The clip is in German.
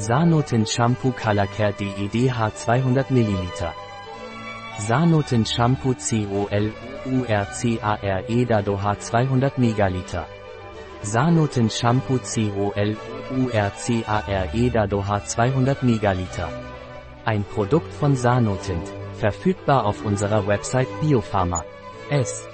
Sanotin Shampoo Color Care DEDH 200 ml. Sanotin Shampoo COL URCARE 200 ml. Sanotin Shampoo COL URCARE 200 ml. Ein Produkt von Sanotint, verfügbar auf unserer Website Biopharma. S.